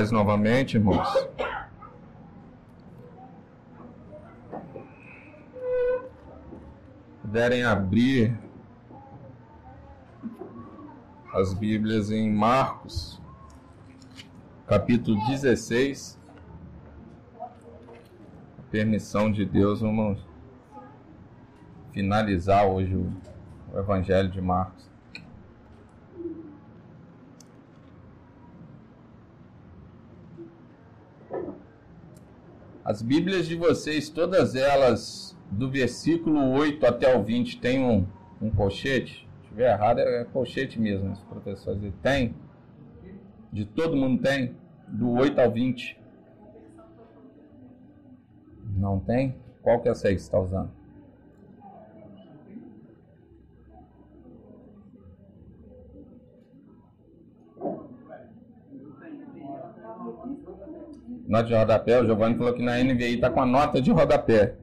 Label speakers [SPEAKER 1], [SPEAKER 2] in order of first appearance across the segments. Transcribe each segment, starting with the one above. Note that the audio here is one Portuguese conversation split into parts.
[SPEAKER 1] Paz novamente, irmãos. Puderem abrir as Bíblias em Marcos, capítulo 16. Permissão de Deus, vamos finalizar hoje o Evangelho de Marcos. As Bíblias de vocês, todas elas, do versículo 8 até o 20, tem um, um colchete? Se estiver errado, é colchete mesmo, os professores tem. De todo mundo tem? Do 8 ao 20. Não tem? Qual que é essa aí que você está usando? Nota de rodapé, o Giovanni falou que na NVI está com a nota de rodapé.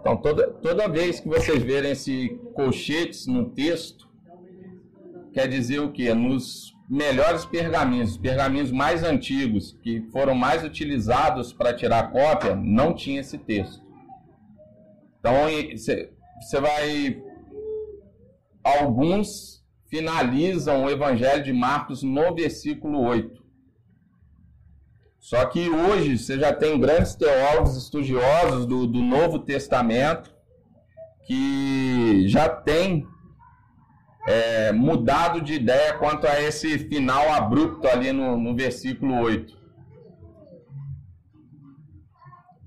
[SPEAKER 1] Então, toda, toda vez que vocês verem esse colchetes no texto, quer dizer o quê? Nos melhores pergaminhos, pergaminhos mais antigos, que foram mais utilizados para tirar cópia, não tinha esse texto. Então, você vai. Alguns finalizam o Evangelho de Marcos no versículo 8. Só que hoje você já tem grandes teólogos estudiosos do, do Novo Testamento que já tem é, mudado de ideia quanto a esse final abrupto ali no, no versículo 8.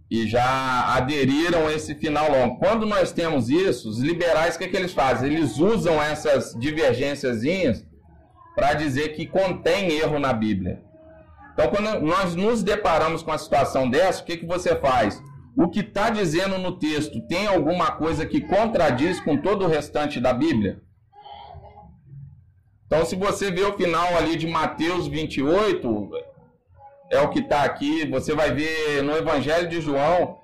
[SPEAKER 1] E já aderiram a esse final longo. Quando nós temos isso, os liberais, o que, é que eles fazem? Eles usam essas divergências para dizer que contém erro na Bíblia. Então, quando nós nos deparamos com a situação dessa, o que, que você faz? O que está dizendo no texto tem alguma coisa que contradiz com todo o restante da Bíblia? Então, se você vê o final ali de Mateus 28, é o que está aqui. Você vai ver no Evangelho de João,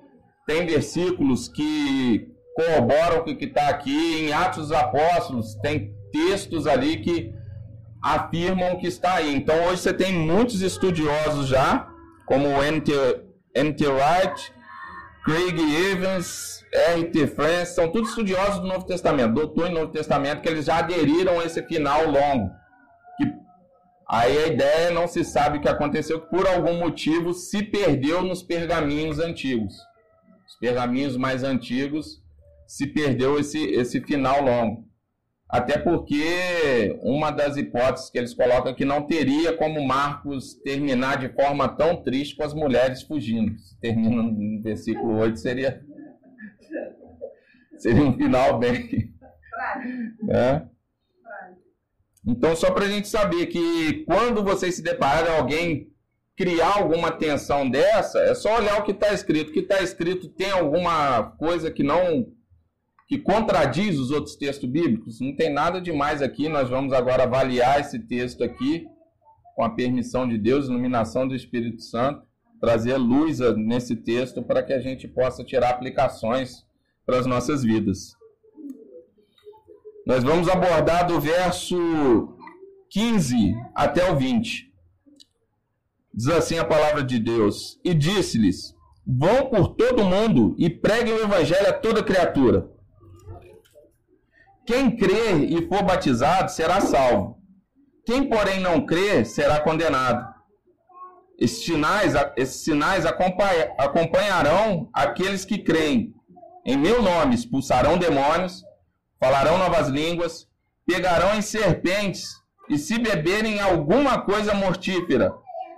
[SPEAKER 1] tem versículos que corroboram o que está aqui. Em Atos dos Apóstolos, tem textos ali que afirmam que está aí. Então, hoje você tem muitos estudiosos já, como o N.T. Wright, Craig Evans, R.T. France, são todos estudiosos do Novo Testamento, doutor em Novo Testamento, que eles já aderiram a esse final longo. Que aí a ideia não se sabe o que aconteceu, que por algum motivo se perdeu nos pergaminhos antigos. Os pergaminhos mais antigos se perdeu esse, esse final longo. Até porque uma das hipóteses que eles colocam é que não teria como Marcos terminar de forma tão triste com as mulheres fugindo. Termina no versículo 8, seria, seria um final bem. Né? Então, só para a gente saber que quando vocês se depararem alguém criar alguma tensão dessa, é só olhar o que está escrito. O que está escrito tem alguma coisa que não que contradiz os outros textos bíblicos. Não tem nada demais aqui. Nós vamos agora avaliar esse texto aqui com a permissão de Deus, iluminação do Espírito Santo, trazer luz nesse texto para que a gente possa tirar aplicações para as nossas vidas. Nós vamos abordar do verso 15 até o 20. Diz assim a palavra de Deus: E disse-lhes: Vão por todo o mundo e preguem o evangelho a toda criatura. Quem crer e for batizado será salvo. Quem, porém, não crer será condenado. Esses sinais, esses sinais acompanharão aqueles que creem. Em meu nome expulsarão demônios, falarão novas línguas, pegarão em serpentes, e se beberem alguma coisa mortífera,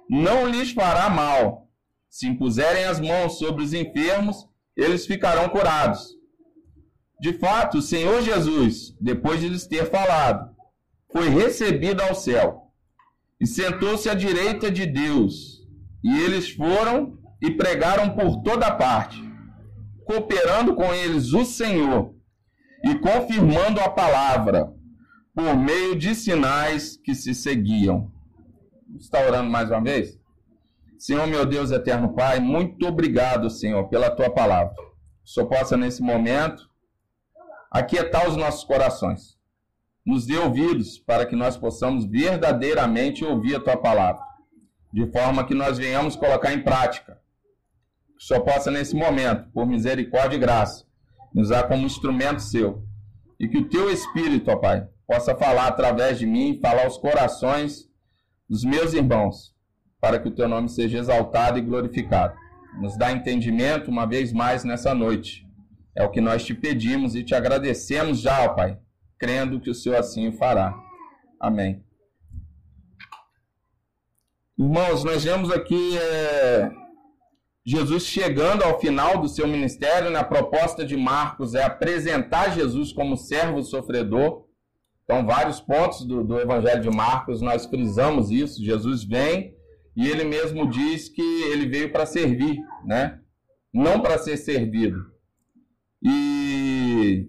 [SPEAKER 1] não lhes fará mal. Se impuserem as mãos sobre os enfermos, eles ficarão curados. De fato, o Senhor Jesus, depois de lhes ter falado, foi recebido ao céu e sentou-se à direita de Deus. E eles foram e pregaram por toda parte, cooperando com eles o Senhor e confirmando a palavra por meio de sinais que se seguiam. Está orando mais uma vez? Senhor, meu Deus eterno Pai, muito obrigado, Senhor, pela tua palavra. Senhor possa, nesse momento, aquietar os nossos corações. Nos dê ouvidos para que nós possamos verdadeiramente ouvir a tua palavra, de forma que nós venhamos colocar em prática. Que Senhor possa, nesse momento, por misericórdia e graça, nos usar como instrumento seu. E que o teu Espírito, ó Pai, possa falar através de mim, falar aos corações dos meus irmãos, para que o teu nome seja exaltado e glorificado. Nos dá entendimento uma vez mais nessa noite. É o que nós te pedimos e te agradecemos já, ó Pai, crendo que o Senhor assim fará. Amém. Irmãos, nós vemos aqui é, Jesus chegando ao final do seu ministério, na proposta de Marcos é apresentar Jesus como servo sofredor. Então, vários pontos do, do Evangelho de Marcos nós frisamos isso. Jesus vem e ele mesmo diz que ele veio para servir, né? Não para ser servido. E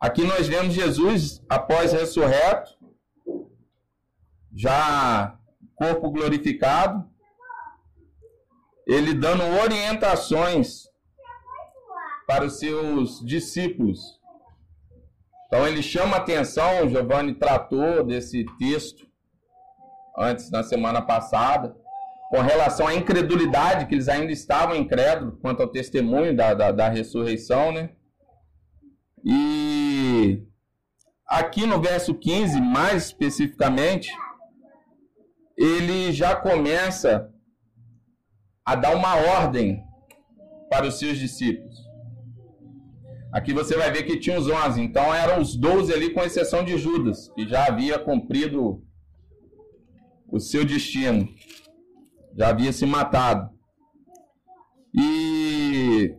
[SPEAKER 1] aqui nós vemos Jesus após ressurreto, já corpo glorificado, ele dando orientações para os seus discípulos. Então ele chama atenção, Giovanni tratou desse texto antes na semana passada, com relação à incredulidade, que eles ainda estavam incrédulos quanto ao testemunho da, da, da ressurreição, né? E aqui no verso 15, mais especificamente, ele já começa a dar uma ordem para os seus discípulos. Aqui você vai ver que tinha os 11, então eram os 12 ali, com exceção de Judas, que já havia cumprido o seu destino, já havia se matado. E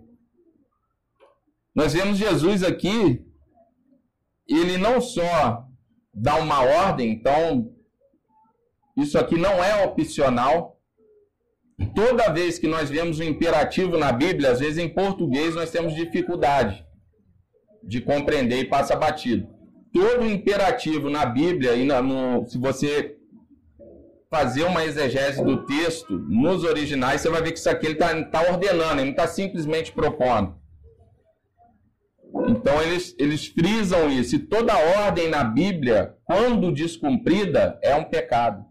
[SPEAKER 1] nós vemos Jesus aqui, ele não só dá uma ordem, então isso aqui não é opcional, Toda vez que nós vemos um imperativo na Bíblia, às vezes em português nós temos dificuldade de compreender e passa batido. Todo imperativo na Bíblia, e no, se você fazer uma exegese do texto nos originais, você vai ver que isso aqui ele está tá ordenando, ele não está simplesmente propondo. Então eles, eles frisam isso. E toda ordem na Bíblia, quando descumprida, é um pecado.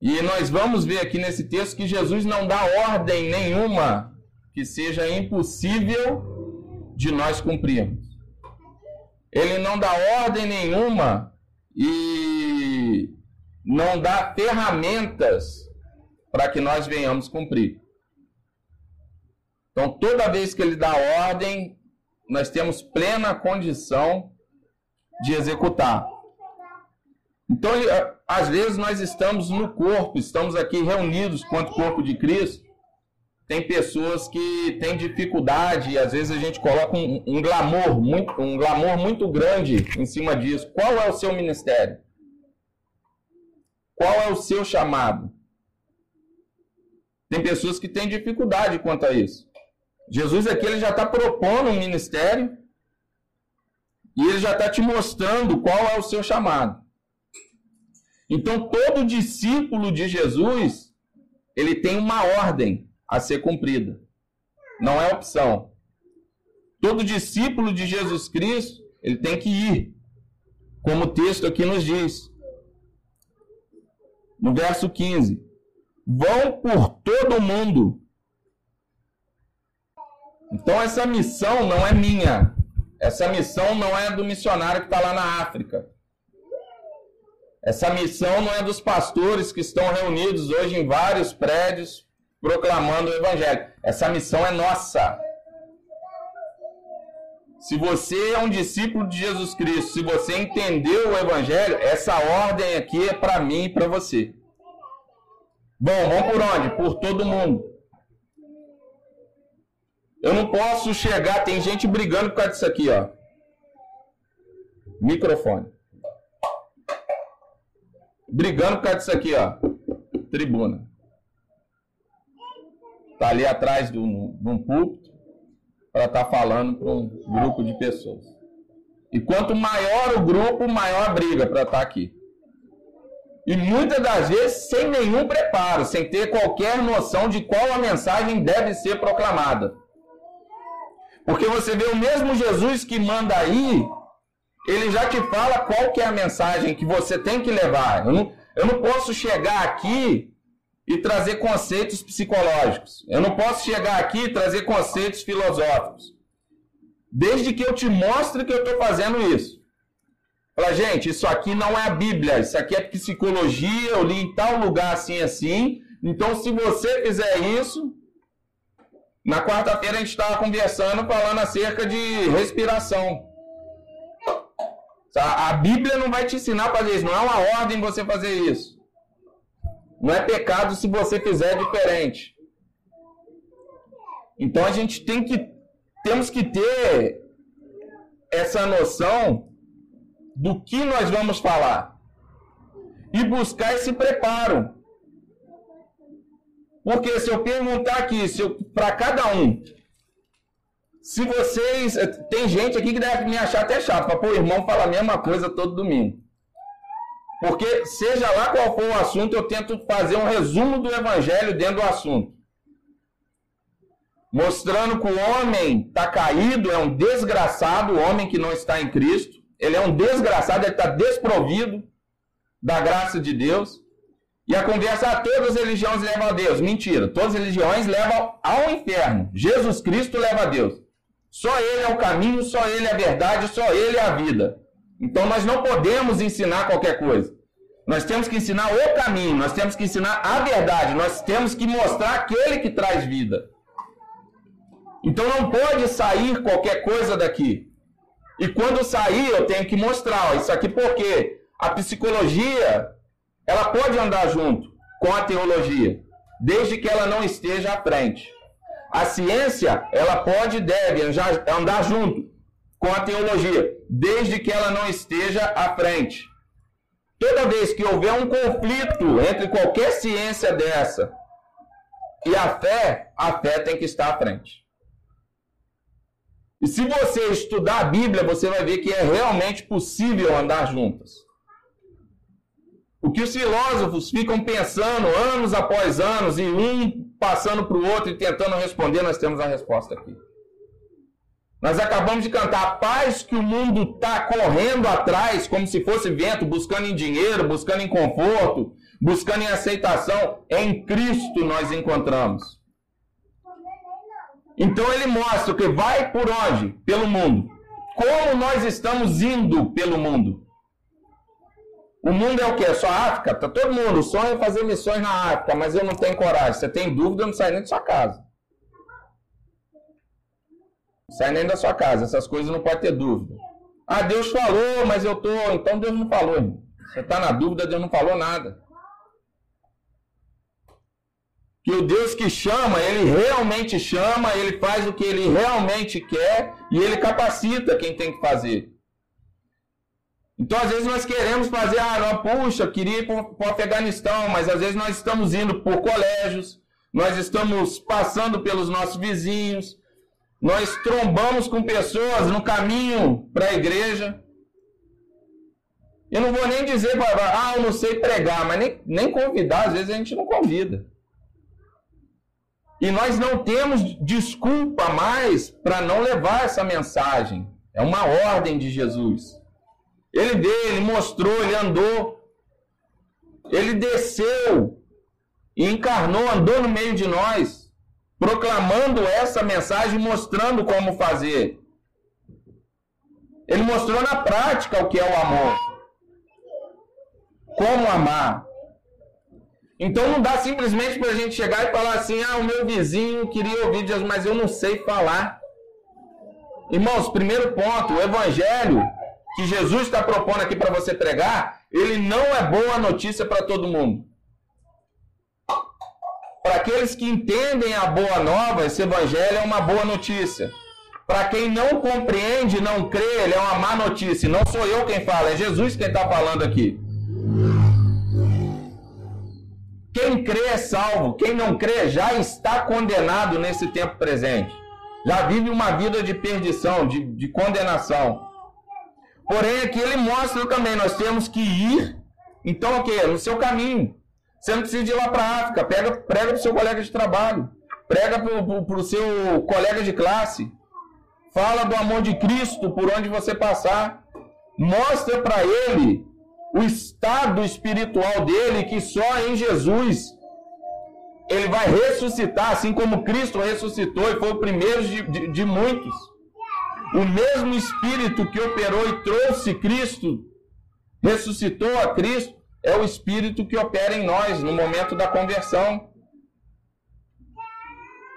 [SPEAKER 1] E nós vamos ver aqui nesse texto que Jesus não dá ordem nenhuma que seja impossível de nós cumprirmos. Ele não dá ordem nenhuma e não dá ferramentas para que nós venhamos cumprir. Então, toda vez que ele dá ordem, nós temos plena condição de executar. Então, às vezes nós estamos no corpo, estamos aqui reunidos quanto corpo de Cristo. Tem pessoas que têm dificuldade e às vezes a gente coloca um, um glamour, muito, um glamour muito grande em cima disso. Qual é o seu ministério? Qual é o seu chamado? Tem pessoas que têm dificuldade quanto a isso. Jesus aqui ele já está propondo um ministério e ele já está te mostrando qual é o seu chamado. Então, todo discípulo de Jesus, ele tem uma ordem a ser cumprida. Não é opção. Todo discípulo de Jesus Cristo, ele tem que ir. Como o texto aqui nos diz. No verso 15: Vão por todo mundo. Então, essa missão não é minha. Essa missão não é do missionário que está lá na África. Essa missão não é dos pastores que estão reunidos hoje em vários prédios proclamando o Evangelho. Essa missão é nossa. Se você é um discípulo de Jesus Cristo, se você entendeu o Evangelho, essa ordem aqui é para mim e para você. Bom, vamos por onde? Por todo mundo. Eu não posso chegar, tem gente brigando por causa disso aqui, ó. Microfone brigando por causa disso aqui, ó. Tribuna. Tá ali atrás de um, de um púlpito para estar tá falando para um grupo de pessoas. E quanto maior o grupo, maior a briga para estar tá aqui. E muitas das vezes sem nenhum preparo, sem ter qualquer noção de qual a mensagem deve ser proclamada. Porque você vê o mesmo Jesus que manda aí, ele já te fala qual que é a mensagem que você tem que levar. Eu não, eu não posso chegar aqui e trazer conceitos psicológicos. Eu não posso chegar aqui e trazer conceitos filosóficos. Desde que eu te mostre que eu estou fazendo isso. Fala, gente, isso aqui não é a Bíblia, isso aqui é psicologia, eu li em tal lugar assim, assim. Então, se você fizer isso. Na quarta-feira a gente estava conversando, falando acerca de respiração. A Bíblia não vai te ensinar a fazer isso, não é uma ordem você fazer isso. Não é pecado se você fizer diferente. Então a gente tem que temos que ter essa noção do que nós vamos falar e buscar esse preparo. Porque se eu perguntar aqui, se para cada um, se vocês. Tem gente aqui que deve me achar até chato, para o irmão fala a mesma coisa todo domingo. Porque, seja lá qual for o assunto, eu tento fazer um resumo do evangelho dentro do assunto. Mostrando que o homem está caído, é um desgraçado, o homem que não está em Cristo. Ele é um desgraçado, ele está desprovido da graça de Deus. E a conversa, ah, todas as religiões levam a Deus. Mentira, todas as religiões levam ao inferno. Jesus Cristo leva a Deus. Só Ele é o caminho, só Ele é a verdade, só Ele é a vida. Então nós não podemos ensinar qualquer coisa. Nós temos que ensinar o caminho, nós temos que ensinar a verdade, nós temos que mostrar aquele que traz vida. Então não pode sair qualquer coisa daqui. E quando sair, eu tenho que mostrar, ó, isso aqui porque a psicologia, ela pode andar junto com a teologia, desde que ela não esteja à frente. A ciência, ela pode e deve andar junto com a teologia, desde que ela não esteja à frente. Toda vez que houver um conflito entre qualquer ciência dessa e a fé, a fé tem que estar à frente. E se você estudar a Bíblia, você vai ver que é realmente possível andar juntas. O que os filósofos ficam pensando anos após anos e um passando para o outro e tentando responder, nós temos a resposta aqui. Nós acabamos de cantar a paz que o mundo está correndo atrás, como se fosse vento, buscando em dinheiro, buscando em conforto, buscando em aceitação. Em Cristo nós encontramos. Então ele mostra que vai por onde? Pelo mundo. Como nós estamos indo pelo mundo? O mundo é o quê? Só a África? Tá todo mundo sonha fazer missões na África, mas eu não tenho coragem. Você tem dúvida, eu não sai nem de sua casa. Sai nem da sua casa. Essas coisas não pode ter dúvida. Ah, Deus falou, mas eu tô. Então Deus não falou, irmão. Você está na dúvida, Deus não falou nada. Que o Deus que chama, ele realmente chama, ele faz o que ele realmente quer e ele capacita quem tem que fazer. Então, às vezes, nós queremos fazer, ah, não, puxa, queria ir para o Afeganistão, mas às vezes nós estamos indo por colégios, nós estamos passando pelos nossos vizinhos, nós trombamos com pessoas no caminho para a igreja. Eu não vou nem dizer, ah, eu não sei pregar, mas nem, nem convidar, às vezes a gente não convida. E nós não temos desculpa mais para não levar essa mensagem. É uma ordem de Jesus. Ele veio, ele mostrou, ele andou. Ele desceu e encarnou, andou no meio de nós proclamando essa mensagem, mostrando como fazer. Ele mostrou na prática o que é o amor. Como amar. Então não dá simplesmente para a gente chegar e falar assim: ah, o meu vizinho queria ouvir Jesus, mas eu não sei falar. Irmãos, primeiro ponto: o evangelho que Jesus está propondo aqui para você pregar, ele não é boa notícia para todo mundo. Para aqueles que entendem a boa nova, esse evangelho é uma boa notícia. Para quem não compreende, não crê, ele é uma má notícia. Não sou eu quem fala, é Jesus quem está falando aqui. Quem crê é salvo, quem não crê já está condenado nesse tempo presente. Já vive uma vida de perdição, de, de condenação. Porém, aqui ele mostra também, nós temos que ir Então o que? No seu caminho. Você não precisa ir lá para a África. Pega, prega para o seu colega de trabalho. Prega para o seu colega de classe. Fala do amor de Cristo por onde você passar. Mostra para ele o estado espiritual dele que só em Jesus ele vai ressuscitar, assim como Cristo ressuscitou e foi o primeiro de, de, de muitos. O mesmo Espírito que operou e trouxe Cristo, ressuscitou a Cristo, é o Espírito que opera em nós no momento da conversão.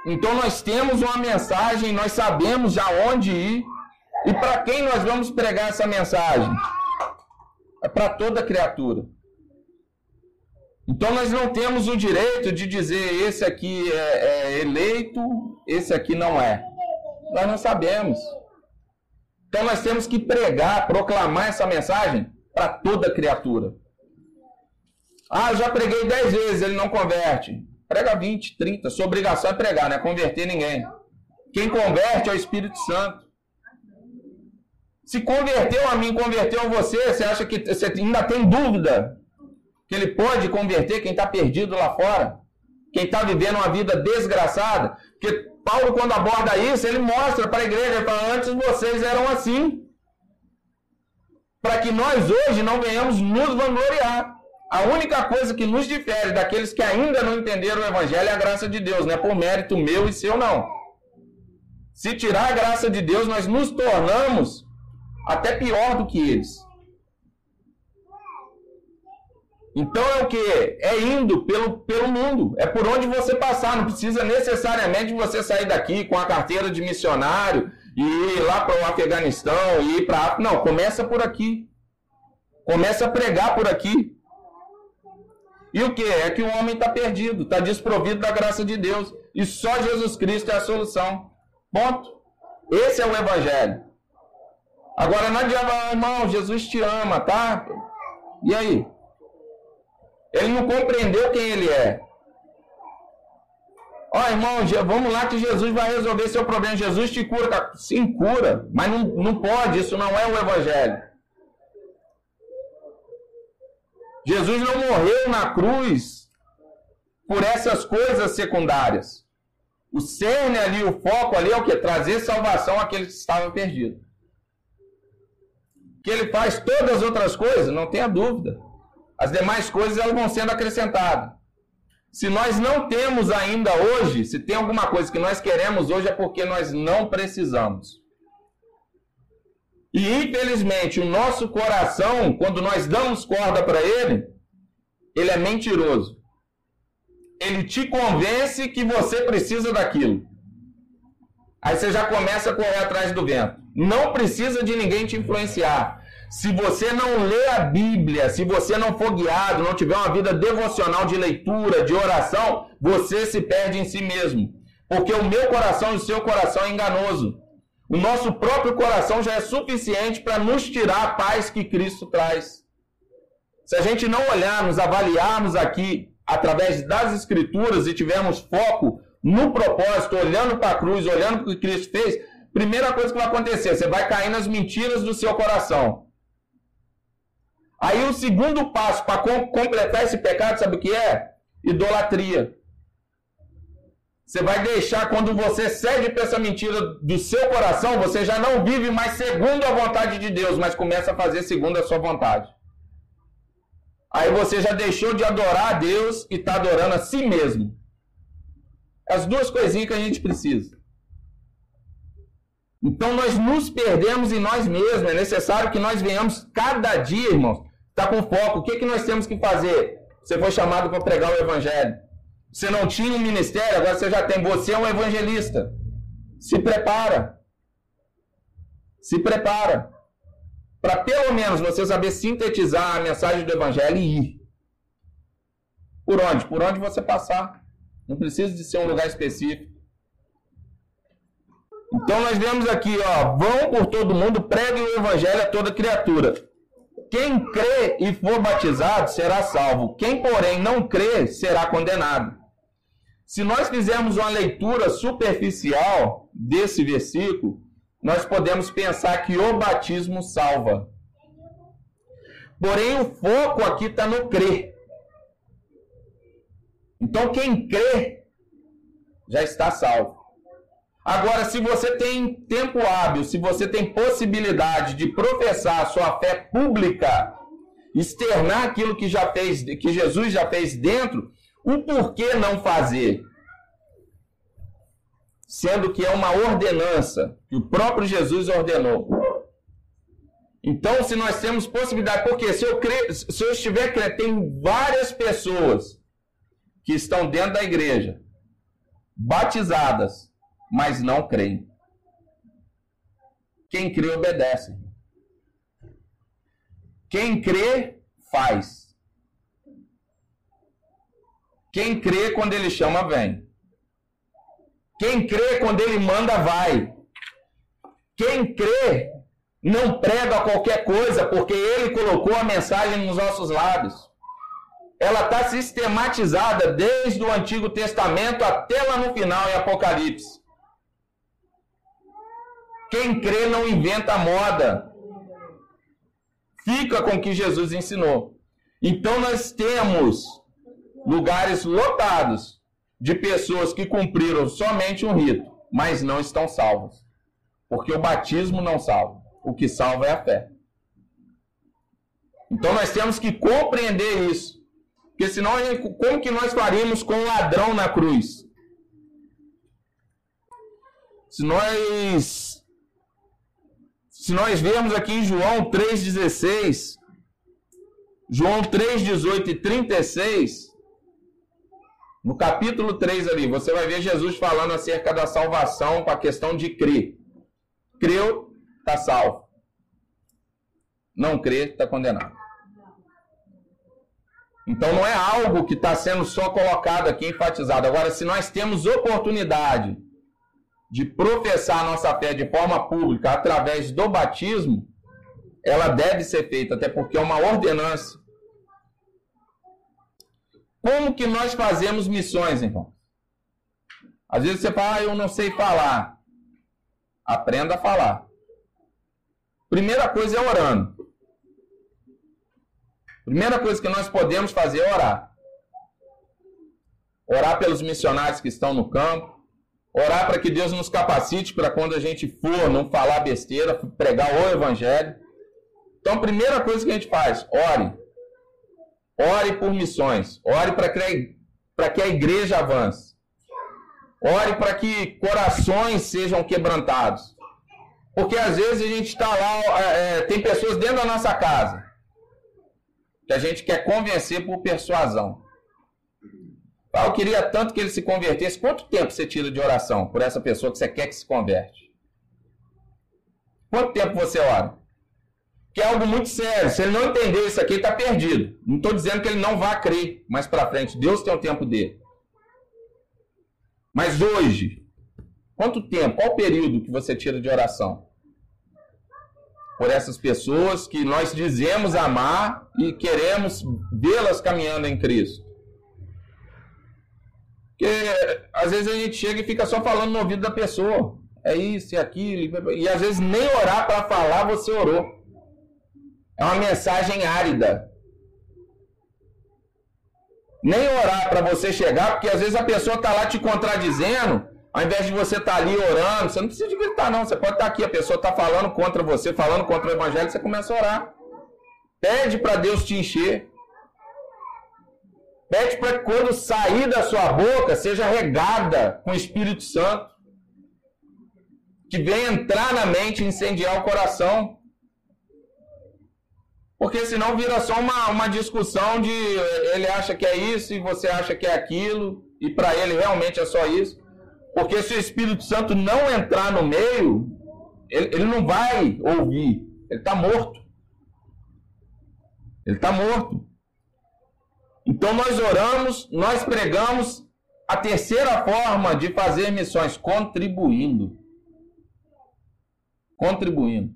[SPEAKER 1] Então nós temos uma mensagem, nós sabemos já onde ir e para quem nós vamos pregar essa mensagem? É para toda criatura. Então nós não temos o direito de dizer esse aqui é, é eleito, esse aqui não é. Nós não sabemos. Então nós temos que pregar, proclamar essa mensagem para toda criatura. Ah, já preguei dez vezes, ele não converte. Prega 20, 30. Sua obrigação é pregar, não é converter ninguém. Quem converte é o Espírito Santo. Se converteu a mim, converteu a você, você acha que você ainda tem dúvida que ele pode converter quem está perdido lá fora? Quem está vivendo uma vida desgraçada? Porque Paulo, quando aborda isso, ele mostra para a igreja, ele fala, antes vocês eram assim. Para que nós hoje não venhamos nos vangloriar. A única coisa que nos difere daqueles que ainda não entenderam o Evangelho é a graça de Deus, não é por mérito meu e seu, não. Se tirar a graça de Deus, nós nos tornamos até pior do que eles. Então é o que? É indo pelo, pelo mundo. É por onde você passar. Não precisa necessariamente você sair daqui com a carteira de missionário e ir lá para o Afeganistão e ir para Não, começa por aqui. Começa a pregar por aqui. E o que? É que o homem está perdido, está desprovido da graça de Deus. E só Jesus Cristo é a solução. Ponto. Esse é o Evangelho. Agora não adianta, ah, irmão, Jesus te ama, tá? E aí? Ele não compreendeu quem ele é. Ó, oh, irmão, vamos lá que Jesus vai resolver seu problema. Jesus te cura. Sim, cura. Mas não, não pode, isso não é o Evangelho. Jesus não morreu na cruz por essas coisas secundárias. O cerne ali, o foco ali é o que? Trazer salvação àqueles que estavam perdidos. Que ele faz todas as outras coisas, não tenha dúvida. As demais coisas elas vão sendo acrescentadas. Se nós não temos ainda hoje, se tem alguma coisa que nós queremos hoje, é porque nós não precisamos. E infelizmente, o nosso coração, quando nós damos corda para ele, ele é mentiroso. Ele te convence que você precisa daquilo. Aí você já começa a correr atrás do vento. Não precisa de ninguém te influenciar. Se você não lê a Bíblia, se você não for guiado, não tiver uma vida devocional de leitura, de oração, você se perde em si mesmo. Porque o meu coração e o seu coração é enganoso. O nosso próprio coração já é suficiente para nos tirar a paz que Cristo traz. Se a gente não olharmos, avaliarmos aqui através das Escrituras e tivermos foco no propósito, olhando para a cruz, olhando para o que Cristo fez, primeira coisa que vai acontecer, você vai cair nas mentiras do seu coração. Aí o segundo passo para completar esse pecado, sabe o que é? Idolatria. Você vai deixar, quando você cede para essa mentira do seu coração, você já não vive mais segundo a vontade de Deus, mas começa a fazer segundo a sua vontade. Aí você já deixou de adorar a Deus e está adorando a si mesmo. As duas coisinhas que a gente precisa. Então nós nos perdemos em nós mesmos. É necessário que nós venhamos cada dia, irmãos, Está com foco. O que, que nós temos que fazer? Você foi chamado para pregar o evangelho. Você não tinha um ministério, agora você já tem. Você é um evangelista. Se prepara. Se prepara. Para pelo menos você saber sintetizar a mensagem do evangelho e ir. Por onde? Por onde você passar. Não precisa de ser um lugar específico. Então nós vemos aqui, ó, vão por todo mundo, preguem o evangelho a toda criatura. Quem crê e for batizado será salvo. Quem, porém, não crê será condenado. Se nós fizermos uma leitura superficial desse versículo, nós podemos pensar que o batismo salva. Porém, o foco aqui está no crer. Então, quem crê já está salvo. Agora, se você tem tempo hábil, se você tem possibilidade de professar a sua fé pública, externar aquilo que já fez, que Jesus já fez dentro, o porquê não fazer? Sendo que é uma ordenança que o próprio Jesus ordenou. Então, se nós temos possibilidade, porque se eu, crer, se eu estiver crendo, tem várias pessoas que estão dentro da igreja, batizadas, mas não creem. Quem crê, obedece. Quem crê, faz. Quem crê, quando ele chama, vem. Quem crê, quando ele manda, vai. Quem crê, não prega qualquer coisa, porque ele colocou a mensagem nos nossos lábios ela está sistematizada desde o Antigo Testamento até lá no final em Apocalipse. Quem crê não inventa moda. Fica com o que Jesus ensinou. Então nós temos lugares lotados de pessoas que cumpriram somente um rito, mas não estão salvos. Porque o batismo não salva. O que salva é a fé. Então nós temos que compreender isso. Porque senão, como que nós faríamos com o ladrão na cruz? Se nós se nós vemos aqui em João 3:16, João 3:18 e 36, no capítulo 3 ali, você vai ver Jesus falando acerca da salvação com a questão de crer. Creu, está salvo. Não crê, está condenado. Então não é algo que está sendo só colocado aqui, enfatizado. Agora, se nós temos oportunidade de professar a nossa fé de forma pública através do batismo, ela deve ser feita, até porque é uma ordenança. Como que nós fazemos missões, irmão? Às vezes você fala, ah, eu não sei falar. Aprenda a falar. Primeira coisa é orando. Primeira coisa que nós podemos fazer é orar. Orar pelos missionários que estão no campo. Orar para que Deus nos capacite para quando a gente for não falar besteira, pregar o evangelho. Então, a primeira coisa que a gente faz, ore. Ore por missões. Ore para que, que a igreja avance. Ore para que corações sejam quebrantados. Porque às vezes a gente está lá, é, tem pessoas dentro da nossa casa que a gente quer convencer por persuasão. Ah, eu queria tanto que ele se convertesse. Quanto tempo você tira de oração por essa pessoa que você quer que se converte? Quanto tempo você ora? Que é algo muito sério. Se ele não entender isso aqui, está perdido. Não estou dizendo que ele não vá crer mais para frente. Deus tem o tempo dele. Mas hoje, quanto tempo, qual o período que você tira de oração? Por essas pessoas que nós dizemos amar e queremos vê-las caminhando em Cristo. Porque às vezes a gente chega e fica só falando no ouvido da pessoa. É isso e aquilo. E às vezes nem orar para falar você orou. É uma mensagem árida. Nem orar para você chegar, porque às vezes a pessoa está lá te contradizendo ao invés de você estar tá ali orando, você não precisa de gritar, não. Você pode estar tá aqui, a pessoa está falando contra você, falando contra o evangelho, você começa a orar. Pede para Deus te encher. Pede para que quando sair da sua boca seja regada com o Espírito Santo. Que venha entrar na mente e incendiar o coração. Porque senão vira só uma, uma discussão de ele acha que é isso e você acha que é aquilo. E para ele realmente é só isso. Porque se o Espírito Santo não entrar no meio, ele, ele não vai ouvir. Ele está morto. Ele está morto. Então nós oramos, nós pregamos. A terceira forma de fazer missões, contribuindo. Contribuindo.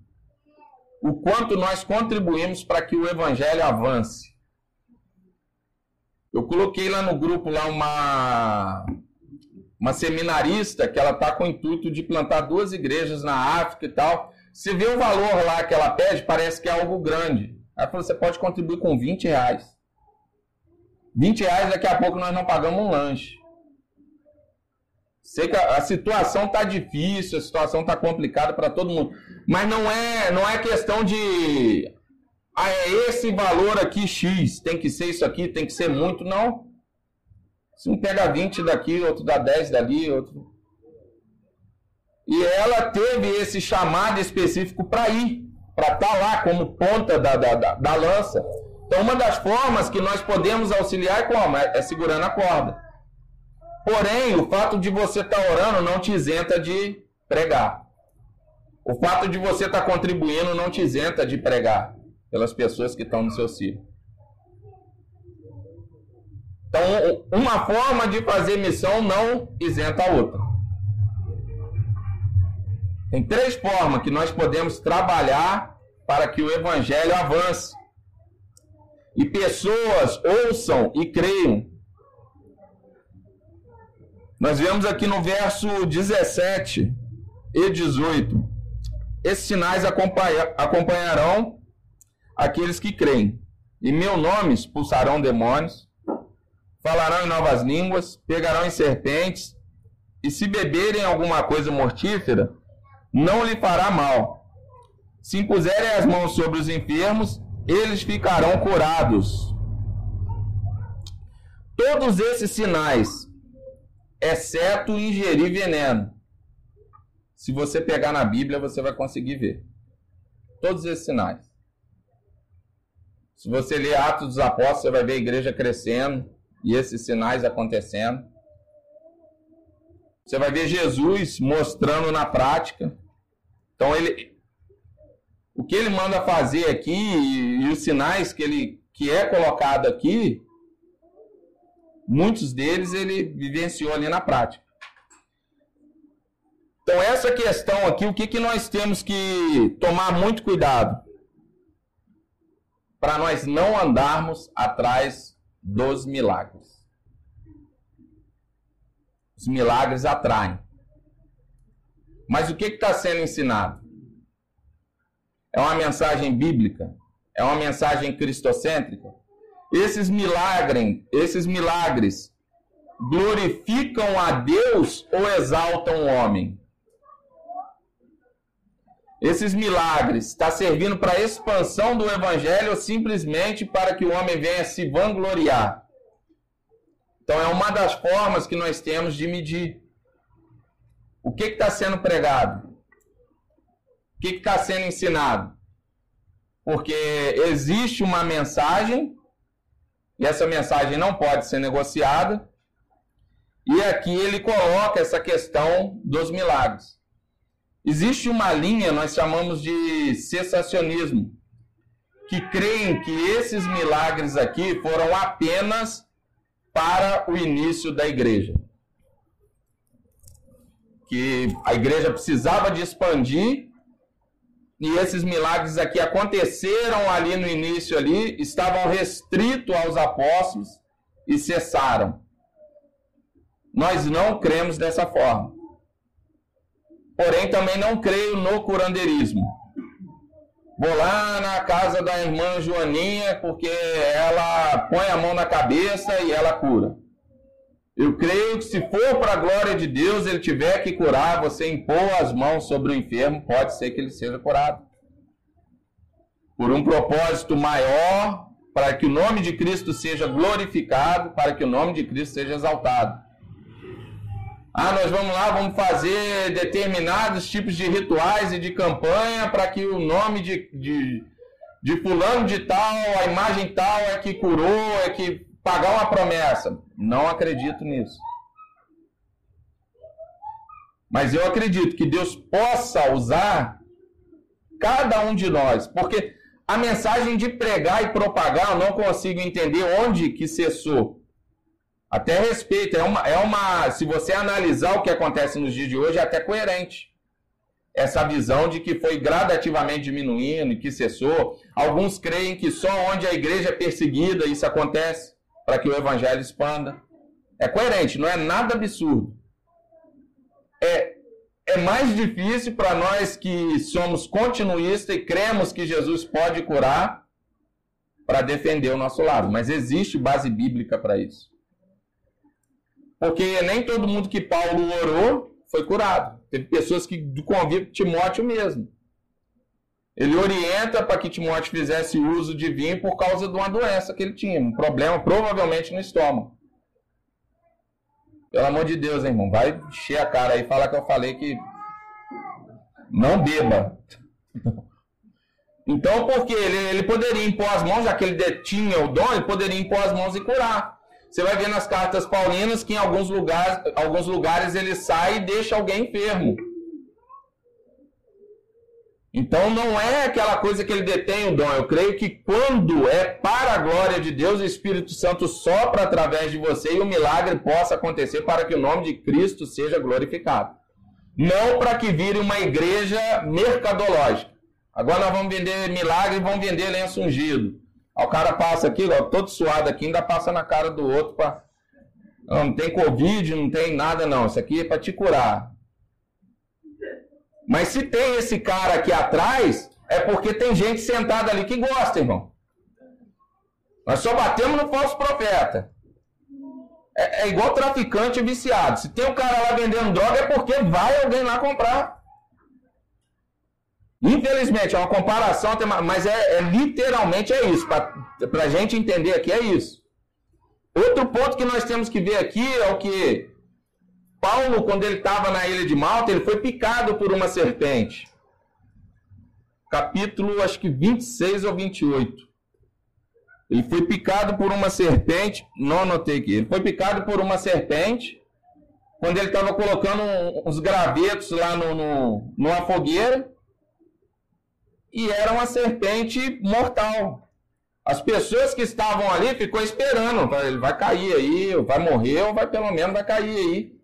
[SPEAKER 1] O quanto nós contribuímos para que o evangelho avance. Eu coloquei lá no grupo lá uma uma seminarista que ela está com o intuito de plantar duas igrejas na África e tal. Se vê o valor lá que ela pede, parece que é algo grande. Ela falou, você pode contribuir com 20 reais. 20 reais daqui a pouco nós não pagamos um lanche. Sei que a, situação tá difícil, a situação tá complicada para todo mundo. Mas não é, não é questão de ah, é esse valor aqui X, tem que ser isso aqui, tem que ser muito, não. Se um pega 20 daqui, outro dá 10 dali, outro. E ela teve esse chamado específico para ir, para estar tá lá como ponta da, da, da, da, lança. Então, uma das formas que nós podemos auxiliar é como? É, é segurando a corda. Porém, o fato de você estar tá orando não te isenta de pregar. O fato de você estar tá contribuindo não te isenta de pregar pelas pessoas que estão no seu círculo. Então, uma forma de fazer missão não isenta a outra. Tem três formas que nós podemos trabalhar para que o evangelho avance. E pessoas ouçam e creiam. Nós vemos aqui no verso 17 e 18. Esses sinais acompanharão aqueles que creem. Em meu nome expulsarão demônios, falarão em novas línguas, pegarão em serpentes, e se beberem alguma coisa mortífera, não lhe fará mal. Se impuserem as mãos sobre os enfermos, eles ficarão curados. Todos esses sinais, exceto ingerir veneno. Se você pegar na Bíblia, você vai conseguir ver. Todos esses sinais. Se você ler Atos dos Apóstolos, você vai ver a igreja crescendo e esses sinais acontecendo. Você vai ver Jesus mostrando na prática. Então ele o que ele manda fazer aqui e, os sinais que ele que é colocado aqui, muitos deles ele vivenciou ali na prática. Então essa questão aqui, o que, que nós temos que tomar muito cuidado para nós não andarmos atrás dos milagres. Os milagres atraem. Mas o que está sendo ensinado? É uma mensagem bíblica? É uma mensagem cristocêntrica? Esses milagres, esses milagres glorificam a Deus ou exaltam o homem? Esses milagres está servindo para a expansão do evangelho ou simplesmente para que o homem venha se vangloriar? Então é uma das formas que nós temos de medir. O que está sendo pregado? O que está sendo ensinado? Porque existe uma mensagem, e essa mensagem não pode ser negociada, e aqui ele coloca essa questão dos milagres. Existe uma linha, nós chamamos de cessacionismo, que creem que esses milagres aqui foram apenas para o início da igreja que a igreja precisava de expandir e esses milagres aqui aconteceram ali no início ali, estavam restritos aos apóstolos e cessaram. Nós não cremos dessa forma. Porém, também não creio no curandeirismo. Vou lá na casa da irmã Joaninha porque ela põe a mão na cabeça e ela cura. Eu creio que se for para a glória de Deus, ele tiver que curar, você impor as mãos sobre o enfermo, pode ser que ele seja curado. Por um propósito maior, para que o nome de Cristo seja glorificado, para que o nome de Cristo seja exaltado. Ah, nós vamos lá, vamos fazer determinados tipos de rituais e de campanha para que o nome de, de, de fulano de tal, a imagem tal é que curou, é que pagar uma promessa. Não acredito nisso. Mas eu acredito que Deus possa usar cada um de nós, porque a mensagem de pregar e propagar eu não consigo entender onde que cessou. Até respeito, é uma, é uma. Se você analisar o que acontece nos dias de hoje, é até coerente. Essa visão de que foi gradativamente diminuindo e que cessou. Alguns creem que só onde a igreja é perseguida isso acontece para que o evangelho expanda. É coerente, não é nada absurdo. É, é mais difícil para nós que somos continuistas e cremos que Jesus pode curar, para defender o nosso lado. Mas existe base bíblica para isso. Porque nem todo mundo que Paulo orou foi curado. Teve pessoas que do convívio Timóteo mesmo. Ele orienta para que Timóteo fizesse uso de vinho por causa de uma doença que ele tinha, um problema provavelmente no estômago. Pelo amor de Deus, hein, irmão, vai encher a cara aí e falar que eu falei que não beba. Então, porque ele, ele poderia impor as mãos, já que ele tinha o dom, ele poderia impor as mãos e curar. Você vai ver nas cartas paulinas que em alguns lugares, alguns lugares ele sai e deixa alguém enfermo. Então não é aquela coisa que ele detém o dom. Eu creio que quando é para a glória de Deus, o Espírito Santo sopra através de você e o milagre possa acontecer para que o nome de Cristo seja glorificado. Não para que vire uma igreja mercadológica. Agora nós vamos vender milagre e vamos vender lenço ungido. Aí o cara passa aqui, ó, todo suado aqui, ainda passa na cara do outro para não, não tem Covid, não tem nada, não. Isso aqui é para te curar. Mas se tem esse cara aqui atrás, é porque tem gente sentada ali que gosta, irmão. Nós só batemos no falso profeta. É, é igual traficante viciado. Se tem um cara lá vendendo droga, é porque vai alguém lá comprar. Infelizmente, é uma comparação, mas é, é literalmente é isso. Para a gente entender aqui, é isso. Outro ponto que nós temos que ver aqui é o que Paulo, quando ele estava na ilha de Malta, ele foi picado por uma serpente. Capítulo, acho que 26 ou 28. Ele foi picado por uma serpente. Não anotei aqui. Ele foi picado por uma serpente. Quando ele estava colocando uns gravetos lá no, no, numa fogueira e era uma serpente mortal. As pessoas que estavam ali ficou esperando, ele vai cair aí, vai morrer ou vai pelo menos vai cair aí.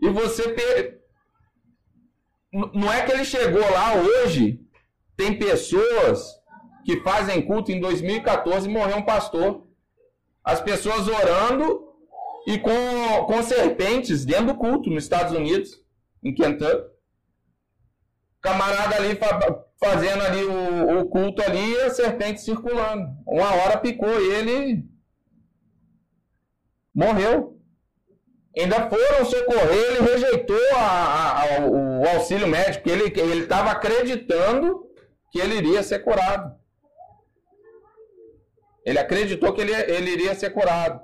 [SPEAKER 1] E você não é que ele chegou lá hoje, tem pessoas que fazem culto em 2014 e morreu um pastor. As pessoas orando e com, com serpentes dentro do culto nos Estados Unidos, em Kentucky camarada ali fazendo ali o, o, culto ali e a serpente circulando. Uma hora picou ele morreu. Ainda foram socorrer, ele rejeitou a, a, o auxílio médico, ele estava acreditando que ele iria ser curado. Ele acreditou que ele, ele iria ser curado.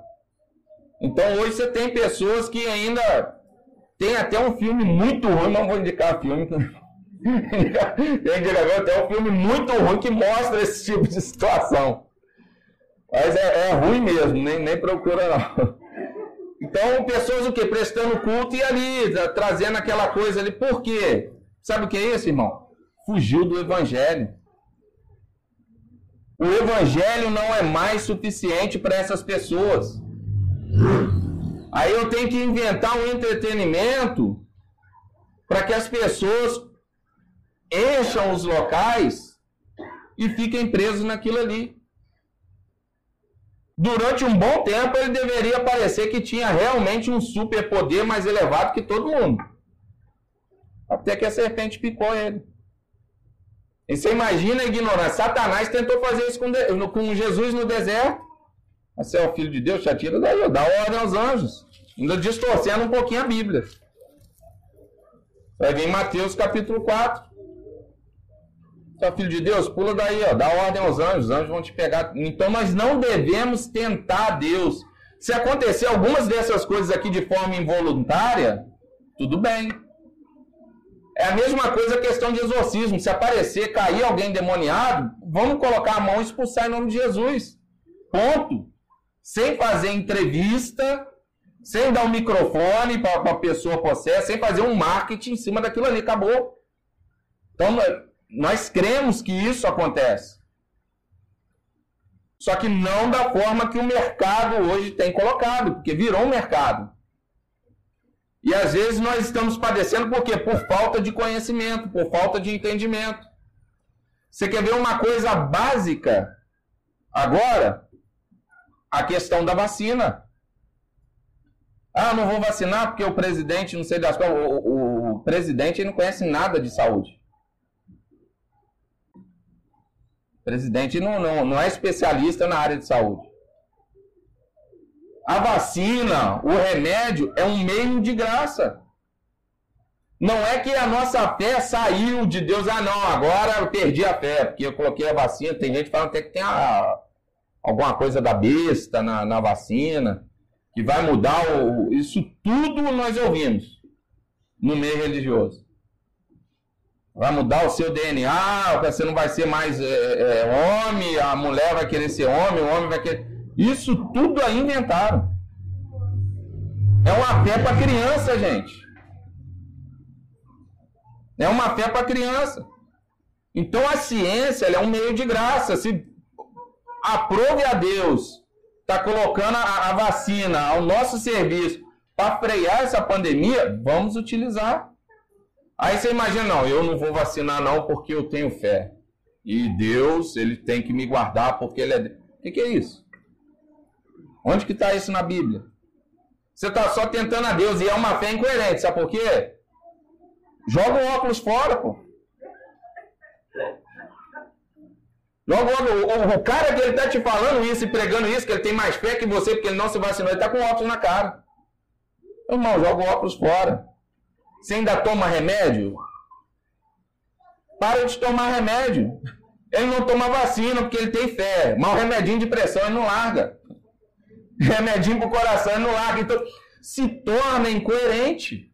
[SPEAKER 1] Então hoje você tem pessoas que ainda tem até um filme muito ruim, não vou indicar filme, tem diretor até um filme muito ruim que mostra esse tipo de situação. Mas é, é ruim mesmo, nem, nem procura não. Então, pessoas o que? Prestando culto e ali, trazendo aquela coisa ali. Por quê? Sabe o que é isso, irmão? Fugiu do evangelho. O evangelho não é mais suficiente para essas pessoas. Aí eu tenho que inventar um entretenimento para que as pessoas encham os locais e fiquem presos naquilo ali. Durante um bom tempo ele deveria parecer que tinha realmente um superpoder mais elevado que todo mundo. Até que a serpente picou ele. E você imagina a ignorância. Satanás tentou fazer isso com, com Jesus no deserto. Você é o filho de Deus, já tira daí, dá ordem aos anjos. Ainda distorcendo um pouquinho a Bíblia. Vai vir Mateus capítulo 4. É filho de Deus? Pula daí, ó, dá ordem aos anjos, os anjos vão te pegar. Então nós não devemos tentar Deus. Se acontecer algumas dessas coisas aqui de forma involuntária, tudo bem. É a mesma coisa a questão de exorcismo. Se aparecer, cair alguém demoniado, vamos colocar a mão e expulsar em nome de Jesus. Ponto. Sem fazer entrevista, sem dar um microfone para a pessoa possessa, sem fazer um marketing em cima daquilo ali. Acabou. Então, nós cremos que isso acontece. Só que não da forma que o mercado hoje tem colocado, porque virou um mercado. E às vezes nós estamos padecendo por quê? Por falta de conhecimento, por falta de entendimento. Você quer ver uma coisa básica? Agora, a questão da vacina. Ah, não vou vacinar porque o presidente não sei das coisas. O, o, o presidente não conhece nada de saúde. Presidente não, não, não é especialista na área de saúde. A vacina, o remédio é um meio de graça. Não é que a nossa fé saiu de Deus, ah não, agora eu perdi a fé, porque eu coloquei a vacina. Tem gente falando até que tem a, alguma coisa da besta na, na vacina, que vai mudar o. Isso tudo nós ouvimos no meio religioso. Vai mudar o seu DNA, você não vai ser mais é, é, homem, a mulher vai querer ser homem, o homem vai querer. Isso tudo aí inventaram. É uma fé para criança, gente. É uma fé para criança. Então a ciência é um meio de graça. Se aprove a Deus, está colocando a, a vacina ao nosso serviço para frear essa pandemia, vamos utilizar. Aí você imagina, não, eu não vou vacinar não porque eu tenho fé. E Deus, ele tem que me guardar porque ele é... O que, que é isso? Onde que está isso na Bíblia? Você está só tentando a Deus e é uma fé incoerente, sabe por quê? Joga o óculos fora, pô. Joga o, o, o cara que ele está te falando isso e pregando isso, que ele tem mais fé que você porque ele não se vacinou, ele está com óculos na cara. Irmão, joga o óculos fora. Você ainda toma remédio? Para de tomar remédio. Ele não toma vacina porque ele tem fé. Mas o remedinho de pressão ele não larga. Remedinho para o coração ele não larga. Então, se torna incoerente.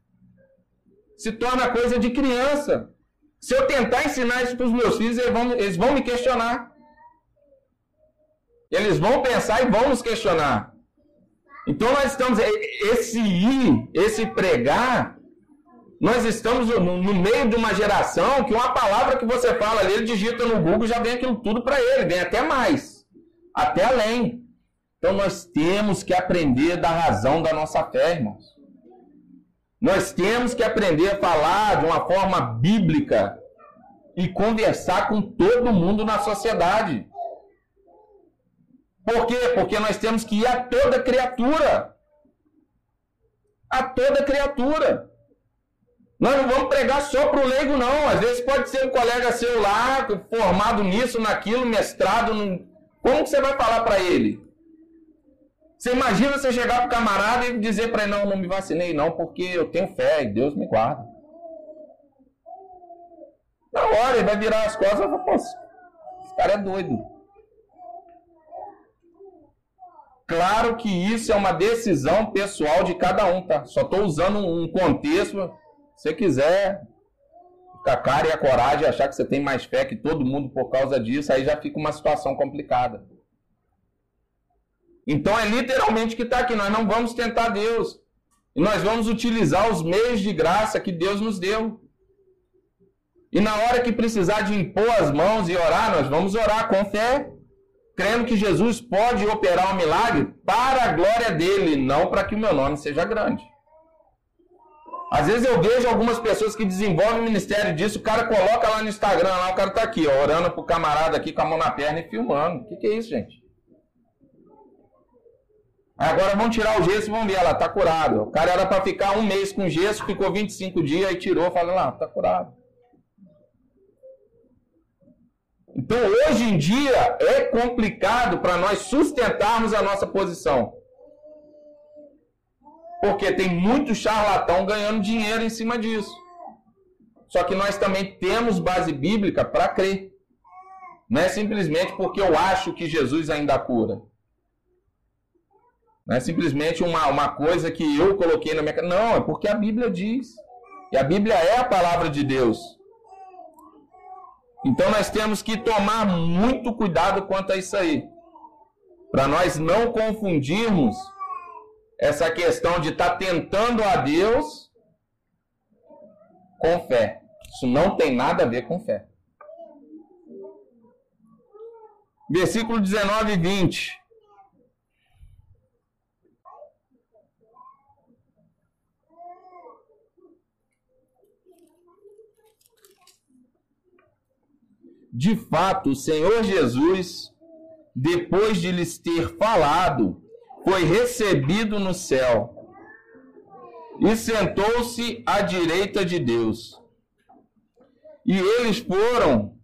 [SPEAKER 1] Se torna coisa de criança. Se eu tentar ensinar isso para os meus filhos, eles vão, eles vão me questionar. Eles vão pensar e vão nos questionar. Então nós estamos. Esse ir, esse pregar, nós estamos no, no, meio de uma geração que uma palavra que você fala ali, ele digita no Google, já vem aquilo tudo para ele, vem até mais, até além. Então nós temos que aprender da razão da nossa fé, irmãos. Nós temos que aprender a falar de uma forma bíblica e conversar com todo mundo na sociedade. Por quê? Porque nós temos que ir a toda criatura. A toda criatura. Nós não vamos pregar só para o leigo, não. Às vezes pode ser um colega seu lá, formado nisso, naquilo, mestrado. Como que você vai falar para ele? Você imagina você chegar para o camarada e dizer para ele: Não, não me vacinei, não, porque eu tenho fé e Deus me guarda. Na hora ele vai virar as costas e vai falar: esse cara é doido. Claro que isso é uma decisão pessoal de cada um, tá? Só estou usando um contexto você quiser ficar cara e a coragem achar que você tem mais fé que todo mundo por causa disso, aí já fica uma situação complicada. Então é literalmente que está aqui. Nós não vamos tentar Deus. E nós vamos utilizar os meios de graça que Deus nos deu. E na hora que precisar de impor as mãos e orar, nós vamos orar com fé, crendo que Jesus pode operar um milagre para a glória dele, não para que o meu nome seja grande. Às vezes eu vejo algumas pessoas que desenvolvem o ministério disso, o cara coloca lá no Instagram, lá o cara tá aqui, ó, orando pro camarada aqui com a mão na perna e filmando. O que, que é isso, gente? Agora vamos tirar o gesso e vamos ver, ela tá curado. O cara era para ficar um mês com gesso, ficou 25 dias e tirou, falando lá, tá curado. Então hoje em dia é complicado para nós sustentarmos a nossa posição. Porque tem muito charlatão ganhando dinheiro em cima disso. Só que nós também temos base bíblica para crer. Não é simplesmente porque eu acho que Jesus ainda cura. Não é simplesmente uma, uma coisa que eu coloquei na minha Não, é porque a Bíblia diz. E a Bíblia é a palavra de Deus. Então nós temos que tomar muito cuidado quanto a isso aí. Para nós não confundirmos essa questão de estar tá tentando a Deus com fé. Isso não tem nada a ver com fé. Versículo 19 e 20. De fato, o Senhor Jesus, depois de lhes ter falado, foi recebido no céu e sentou-se à direita de Deus. E eles foram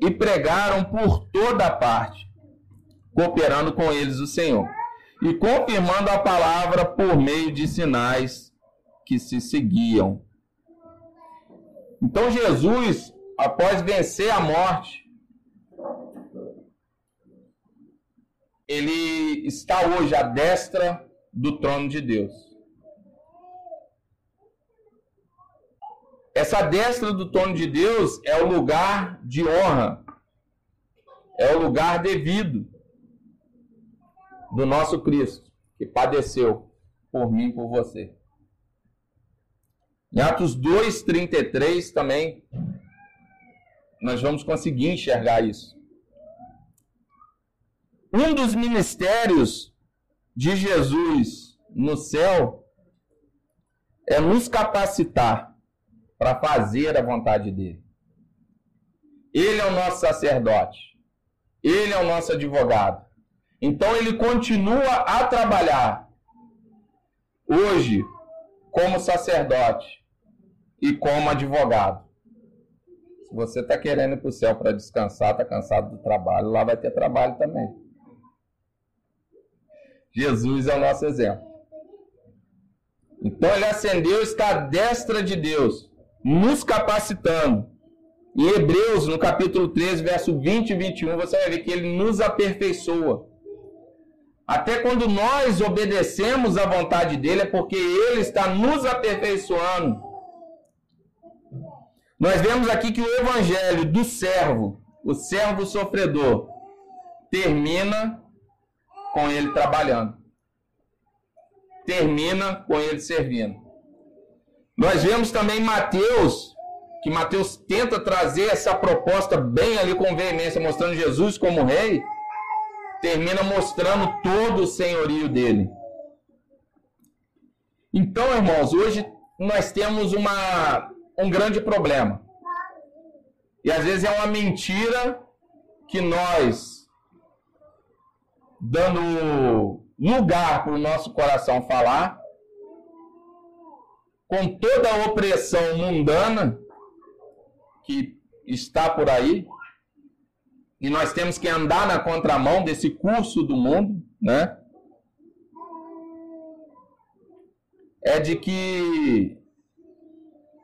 [SPEAKER 1] e pregaram por toda parte, cooperando com eles o Senhor e confirmando a palavra por meio de sinais que se seguiam. Então Jesus, após vencer a morte, ele está hoje à destra do trono de Deus. Essa destra do trono de Deus é o lugar de honra, é o lugar devido do nosso Cristo, que padeceu por mim e por você. Em Atos 2:33 também nós vamos conseguir enxergar isso. Um dos ministérios de Jesus no céu é nos capacitar para fazer a vontade dele. Ele é o nosso sacerdote. Ele é o nosso advogado. Então ele continua a trabalhar hoje como sacerdote e como advogado. Se você está querendo ir para o céu para descansar, está cansado do trabalho, lá vai ter trabalho também. Jesus é o nosso exemplo. Então ele ascendeu, está à destra de Deus, nos capacitando. Em Hebreus, no capítulo 13, verso 20 e 21, você vai ver que ele nos aperfeiçoa. Até quando nós obedecemos à vontade dele, é porque ele está nos aperfeiçoando. Nós vemos aqui que o evangelho do servo, o servo sofredor, termina com ele trabalhando. Termina com ele servindo. Nós vemos também Mateus, que Mateus tenta trazer essa proposta bem ali com veemência, mostrando Jesus como rei termina mostrando todo o senhorio dele. Então, irmãos, hoje nós temos uma, um grande problema. E às vezes é uma mentira que nós, dando lugar para o nosso coração falar, com toda a opressão mundana que está por aí, e nós temos que andar na contramão desse curso do mundo, né? É de que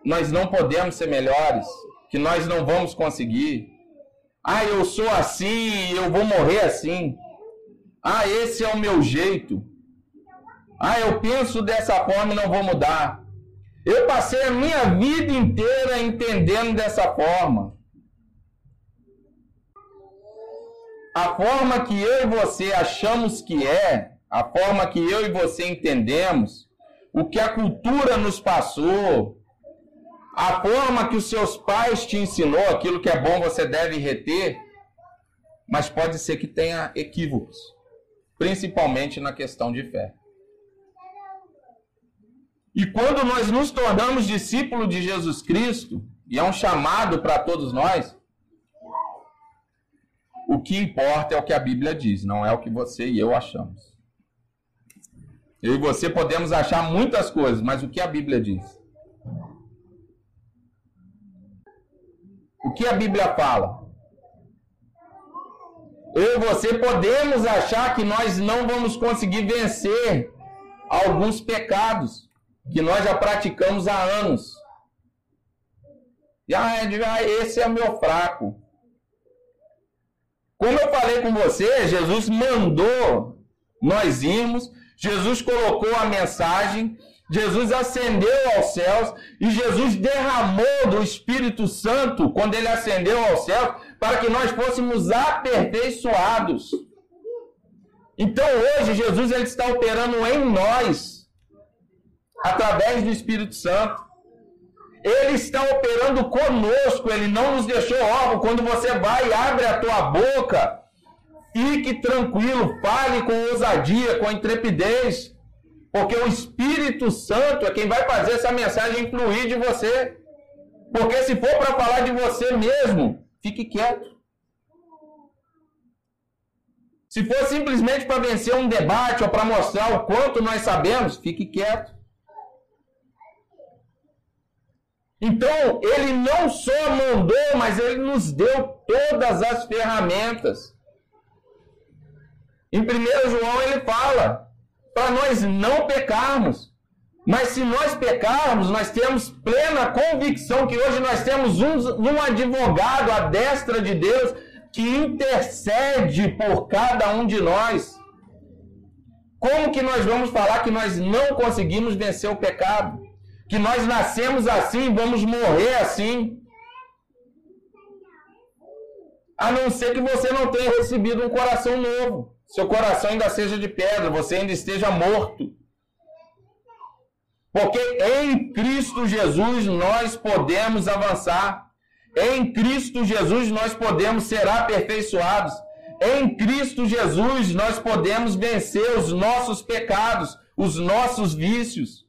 [SPEAKER 1] nós não podemos ser melhores, que nós não vamos conseguir. Ah, eu sou assim, eu vou morrer assim. Ah, esse é o meu jeito. Ah, eu penso dessa forma e não vou mudar. Eu passei a minha vida inteira entendendo dessa forma. a forma que eu e você achamos que é, a forma que eu e você entendemos, o que a cultura nos passou, a forma que os seus pais te ensinou, aquilo que é bom você deve reter, mas pode ser que tenha equívocos, principalmente na questão de fé. E quando nós nos tornamos discípulos de Jesus Cristo, e é um chamado para todos nós, o que importa é o que a Bíblia diz, não é o que você e eu achamos. Eu e você podemos achar muitas coisas, mas o que a Bíblia diz? O que a Bíblia fala? E você podemos achar que nós não vamos conseguir vencer alguns pecados que nós já praticamos há anos. Ah, esse é o meu fraco. Como eu falei com você, Jesus mandou nós irmos, Jesus colocou a mensagem, Jesus ascendeu aos céus e Jesus derramou do Espírito Santo quando ele ascendeu aos céus para que nós fôssemos aperfeiçoados. Então hoje Jesus ele está operando em nós através do Espírito Santo. Ele está operando conosco, ele não nos deixou órfãos. Quando você vai abre a tua boca, fique tranquilo, fale com ousadia, com intrepidez, porque o Espírito Santo é quem vai fazer essa mensagem fluir de você. Porque se for para falar de você mesmo, fique quieto. Se for simplesmente para vencer um debate ou para mostrar o quanto nós sabemos, fique quieto. Então, ele não só mandou, mas ele nos deu todas as ferramentas. Em 1 João ele fala para nós não pecarmos. Mas se nós pecarmos, nós temos plena convicção que hoje nós temos um, um advogado à destra de Deus que intercede por cada um de nós. Como que nós vamos falar que nós não conseguimos vencer o pecado? Que nós nascemos assim, vamos morrer assim? A não ser que você não tenha recebido um coração novo. Seu coração ainda seja de pedra, você ainda esteja morto. Porque em Cristo Jesus nós podemos avançar. Em Cristo Jesus nós podemos ser aperfeiçoados. Em Cristo Jesus nós podemos vencer os nossos pecados, os nossos vícios.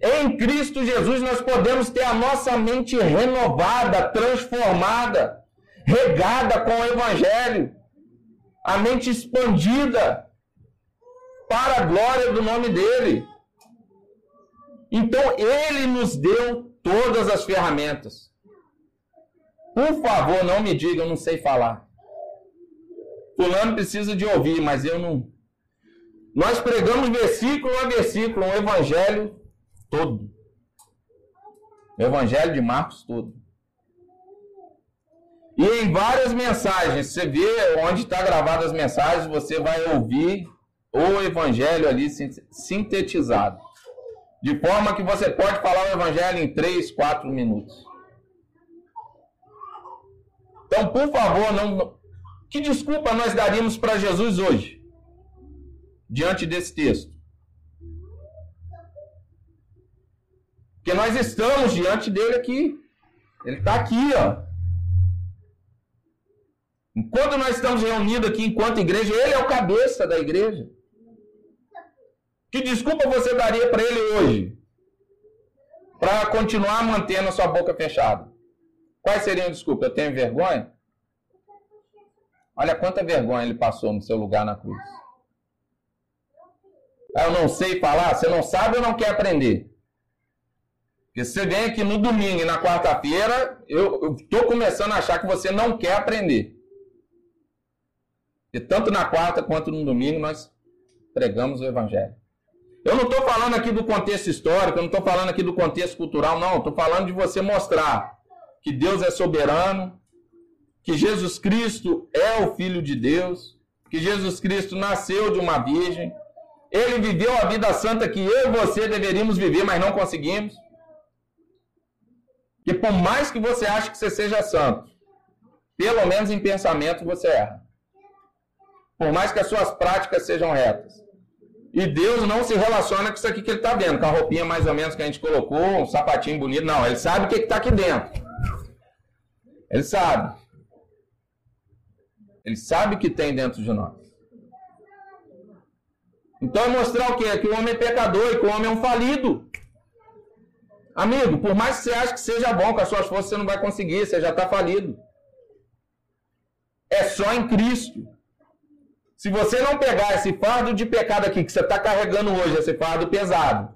[SPEAKER 1] Em Cristo Jesus nós podemos ter a nossa mente renovada, transformada, regada com o Evangelho, a mente expandida para a glória do nome dele. Então ele nos deu todas as ferramentas. Por favor, não me diga, eu não sei falar. Fulano precisa de ouvir, mas eu não. Nós pregamos versículo a versículo, um evangelho todo. O evangelho de Marcos todo. E em várias mensagens, você vê onde está gravadas as mensagens, você vai ouvir o evangelho ali sintetizado. De forma que você pode falar o evangelho em 3, 4 minutos. Então, por favor, não. Que desculpa nós daríamos para Jesus hoje? Diante desse texto. Porque nós estamos diante dele aqui. Ele está aqui, ó. Enquanto nós estamos reunidos aqui enquanto igreja, ele é o cabeça da igreja. Que desculpa você daria para ele hoje? Para continuar mantendo a sua boca fechada? Quais seriam desculpas? Eu tenho vergonha? Olha quanta vergonha ele passou no seu lugar na cruz. Eu não sei falar, você não sabe ou não quer aprender? Porque você vem aqui no domingo e na quarta-feira, eu estou começando a achar que você não quer aprender. E tanto na quarta quanto no domingo nós pregamos o Evangelho. Eu não estou falando aqui do contexto histórico, eu não estou falando aqui do contexto cultural, não. Estou falando de você mostrar que Deus é soberano, que Jesus Cristo é o Filho de Deus, que Jesus Cristo nasceu de uma virgem, ele viveu a vida santa que eu e você deveríamos viver, mas não conseguimos. Que por mais que você ache que você seja santo, pelo menos em pensamento você erra. Por mais que as suas práticas sejam retas. E Deus não se relaciona com isso aqui que ele está vendo, com a roupinha mais ou menos que a gente colocou, um sapatinho bonito. Não, ele sabe o que está aqui dentro. Ele sabe. Ele sabe o que tem dentro de nós. Então é mostrar o quê? Que o homem é pecador e que o homem é um falido. Amigo, por mais que você ache que seja bom, com as suas forças você não vai conseguir, você já está falido. É só em Cristo. Se você não pegar esse fardo de pecado aqui que você está carregando hoje, esse fardo pesado,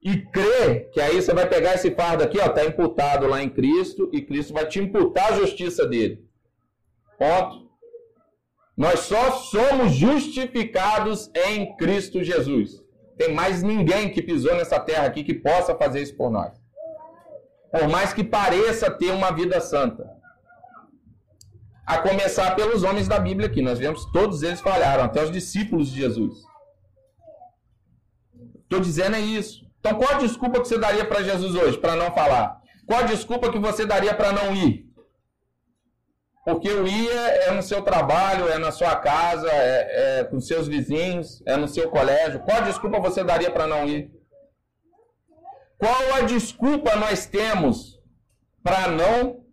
[SPEAKER 1] e crer que aí você vai pegar esse fardo aqui, está imputado lá em Cristo, e Cristo vai te imputar a justiça dele. Ponto. Nós só somos justificados em Cristo Jesus. Tem mais ninguém que pisou nessa terra aqui que possa fazer isso por nós. Por mais que pareça ter uma vida santa. A começar pelos homens da Bíblia aqui. Nós vemos todos eles falharam, até os discípulos de Jesus. Estou dizendo é isso. Então qual a desculpa que você daria para Jesus hoje, para não falar? Qual a desculpa que você daria para não ir? Porque o ir é, é no seu trabalho, é na sua casa, é, é com seus vizinhos, é no seu colégio. Qual a desculpa você daria para não ir? Qual a desculpa nós temos para não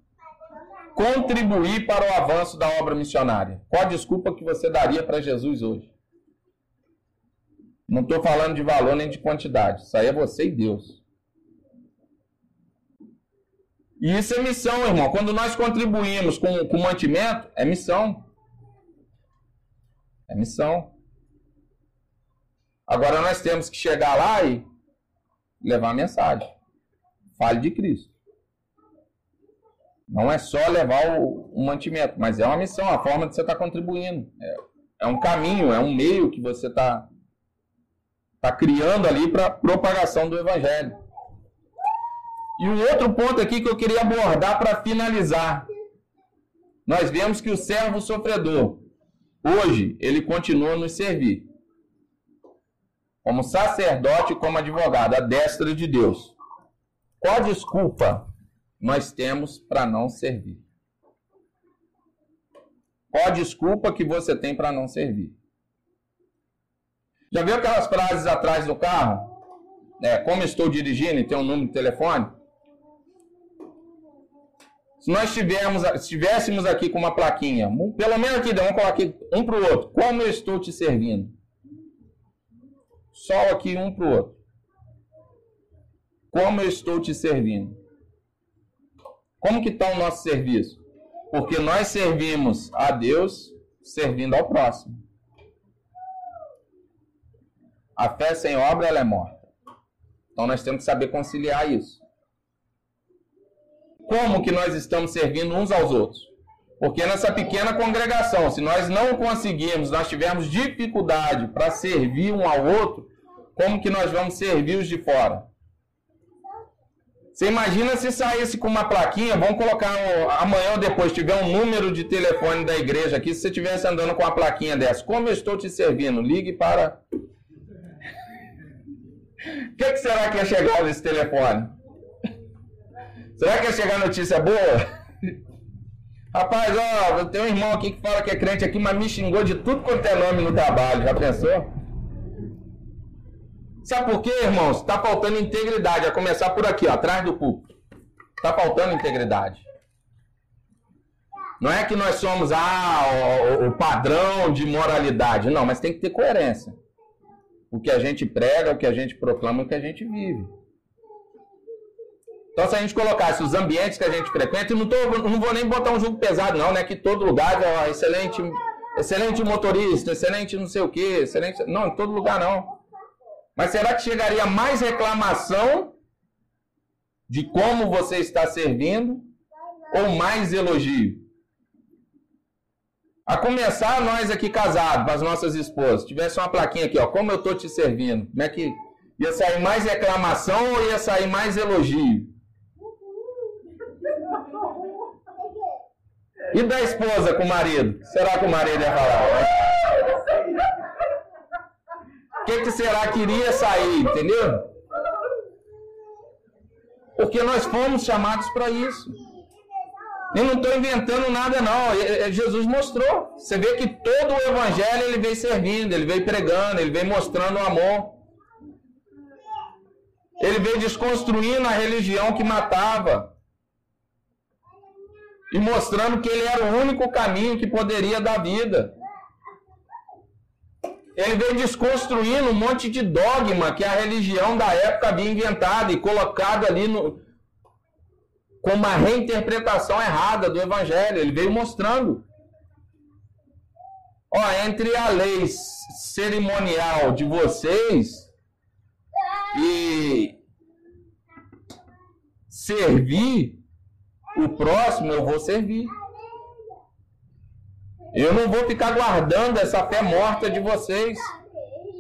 [SPEAKER 1] contribuir para o avanço da obra missionária? Qual a desculpa que você daria para Jesus hoje? Não estou falando de valor nem de quantidade. Isso aí é você e Deus. E isso é missão, irmão. Quando nós contribuímos com, com mantimento, é missão. É missão. Agora nós temos que chegar lá e levar a mensagem. fale de Cristo. Não é só levar o, o mantimento, mas é uma missão, a forma de você estar tá contribuindo. É, é, um caminho, é um meio que você está tá criando ali para propagação do Evangelho. E um outro ponto aqui que eu queria abordar para finalizar. Nós vemos que o servo sofredor, hoje, ele continua a nos servir. Como sacerdote e como advogado, a destra de Deus. Qual desculpa nós temos para não servir? Qual a desculpa que você tem para não servir? Já viu aquelas frases atrás do carro? É, como estou dirigindo e tem um número de telefone? Se nós tivermos, estivéssemos aqui com uma plaquinha, pelo menos aqui, vamos colocar aqui um para o outro. Como eu estou te servindo? Só aqui um para o outro. Como eu estou te servindo? Como que está o nosso serviço? Porque nós servimos a Deus servindo ao próximo. A fé sem obra ela é morta. Então nós temos que saber conciliar isso. Como que nós estamos servindo uns aos outros? Porque nessa pequena congregação, se nós não conseguirmos, nós tivermos dificuldade para servir um ao outro, como que nós vamos servir os de fora? Você imagina se saísse com uma plaquinha, vamos colocar um, amanhã ou depois, tiver um número de telefone da igreja aqui, se você estivesse andando com uma plaquinha dessa, como eu estou te servindo? Ligue para. O que, que será que ia chegar nesse telefone? Será que ia chegar notícia boa? Rapaz, ó, tem um irmão aqui que fala que é crente aqui, mas me xingou de tudo quanto é nome no trabalho. Já pensou? Sabe por quê, irmãos? Está faltando integridade. A começar por aqui, ó, atrás do púlpito. Está faltando integridade. Não é que nós somos ah, o, o, padrão de moralidade. Não, mas tem que ter coerência. O que a gente prega, o que a gente proclama, o que a gente vive. Então, se a gente colocasse os ambientes que a gente frequenta, eu não, tô, não vou nem botar um jogo pesado, não, né? Que todo lugar é excelente, excelente motorista, excelente não sei o quê, excelente. Não, em todo lugar não. Mas será que chegaria mais reclamação de como você está servindo ou mais elogio? A começar, nós aqui casados, as nossas esposas, tivesse uma plaquinha aqui, ó, como eu estou te servindo, como é que ia sair mais reclamação ou ia sair mais elogio? E da esposa com o marido? Será que o marido ia falar? O que, que será que iria sair? Entendeu? Porque nós fomos chamados para isso. Eu não estou inventando nada, não. Jesus mostrou. Você vê que todo o evangelho ele veio servindo, ele veio pregando, ele veio mostrando o amor. Ele veio desconstruindo a religião que matava e mostrando que ele era o único caminho que poderia dar vida. Ele veio desconstruindo um monte de dogma que a religião da época havia inventado e colocado ali no, com uma reinterpretação errada do evangelho. Ele veio mostrando. Ó, entre a lei cerimonial de vocês e servir, o próximo eu vou servir. Eu não vou ficar guardando essa fé morta de vocês.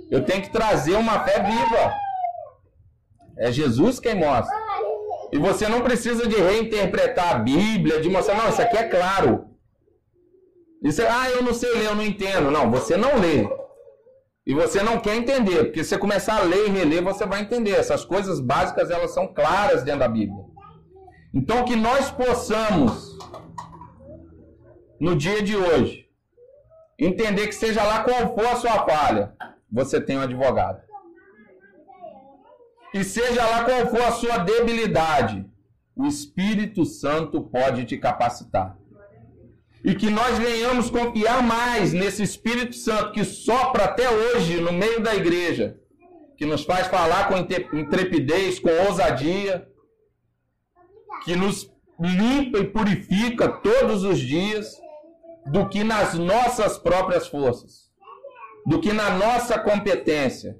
[SPEAKER 1] Eu tenho que trazer uma fé viva. É Jesus quem mostra. E você não precisa de reinterpretar a Bíblia, de mostrar, não, isso aqui é claro. Isso é, ah, eu não sei ler, eu não entendo. Não, você não lê. E você não quer entender, porque se você começar a ler e reler, você vai entender. Essas coisas básicas, elas são claras dentro da Bíblia. Então, que nós possamos, no dia de hoje, entender que seja lá qual for a sua falha, você tem um advogado. E seja lá qual for a sua debilidade, o Espírito Santo pode te capacitar. E que nós venhamos confiar mais nesse Espírito Santo que sopra até hoje no meio da igreja, que nos faz falar com intrepidez, com ousadia, que nos limpa e purifica todos os dias, do que nas nossas próprias forças, do que na nossa competência.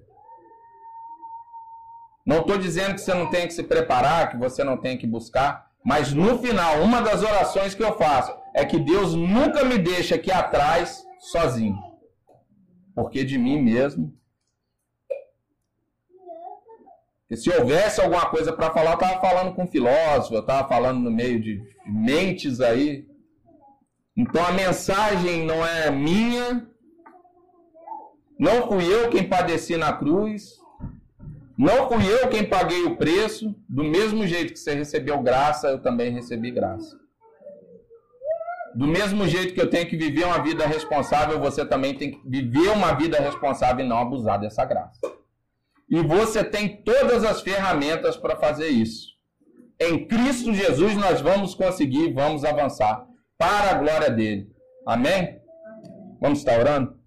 [SPEAKER 1] Não estou dizendo que você não tem que se preparar, que você não tem que buscar, mas no final, uma das orações que eu faço é que Deus nunca me deixa aqui atrás sozinho. Porque de mim mesmo. E se houvesse alguma coisa para falar, eu estava falando com um filósofo, eu estava falando no meio de mentes aí. Então a mensagem não é minha, não fui eu quem padeci na cruz, não fui eu quem paguei o preço, do mesmo jeito que você recebeu graça, eu também recebi graça. Do mesmo jeito que eu tenho que viver uma vida responsável, você também tem que viver uma vida responsável e não abusar dessa graça. E você tem todas as ferramentas para fazer isso. Em Cristo Jesus nós vamos conseguir, vamos avançar para a glória dele. Amém? Vamos estar orando?